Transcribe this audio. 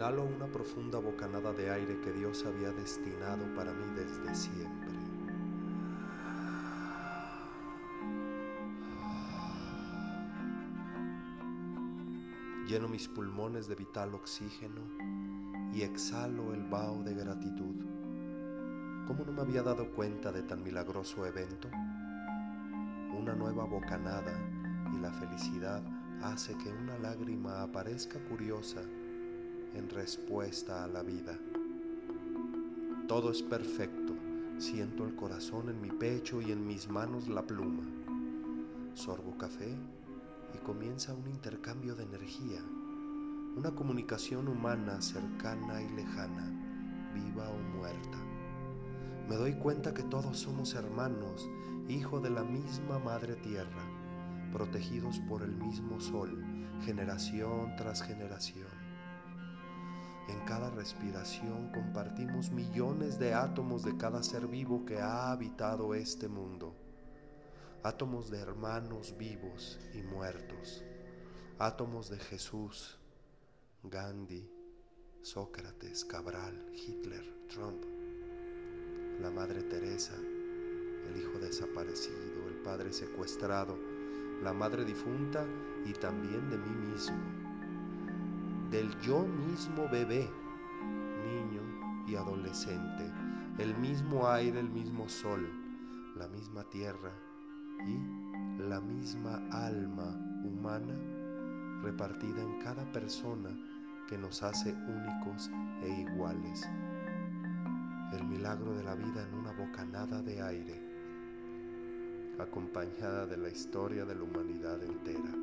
Inhalo una profunda bocanada de aire que Dios había destinado para mí desde siempre. Lleno mis pulmones de vital oxígeno y exhalo el vaho de gratitud. ¿Cómo no me había dado cuenta de tan milagroso evento? Una nueva bocanada y la felicidad hace que una lágrima aparezca curiosa en respuesta a la vida. Todo es perfecto, siento el corazón en mi pecho y en mis manos la pluma. Sorbo café y comienza un intercambio de energía, una comunicación humana cercana y lejana, viva o muerta. Me doy cuenta que todos somos hermanos, hijos de la misma Madre Tierra, protegidos por el mismo Sol, generación tras generación. En cada respiración compartimos millones de átomos de cada ser vivo que ha habitado este mundo. Átomos de hermanos vivos y muertos, átomos de Jesús, Gandhi, Sócrates, Cabral, Hitler, Trump, la Madre Teresa, el hijo desaparecido, el padre secuestrado, la madre difunta y también de mí mismo, del yo mismo bebé, niño y adolescente, el mismo aire, el mismo sol, la misma tierra, y la misma alma humana repartida en cada persona que nos hace únicos e iguales. El milagro de la vida en una bocanada de aire, acompañada de la historia de la humanidad entera.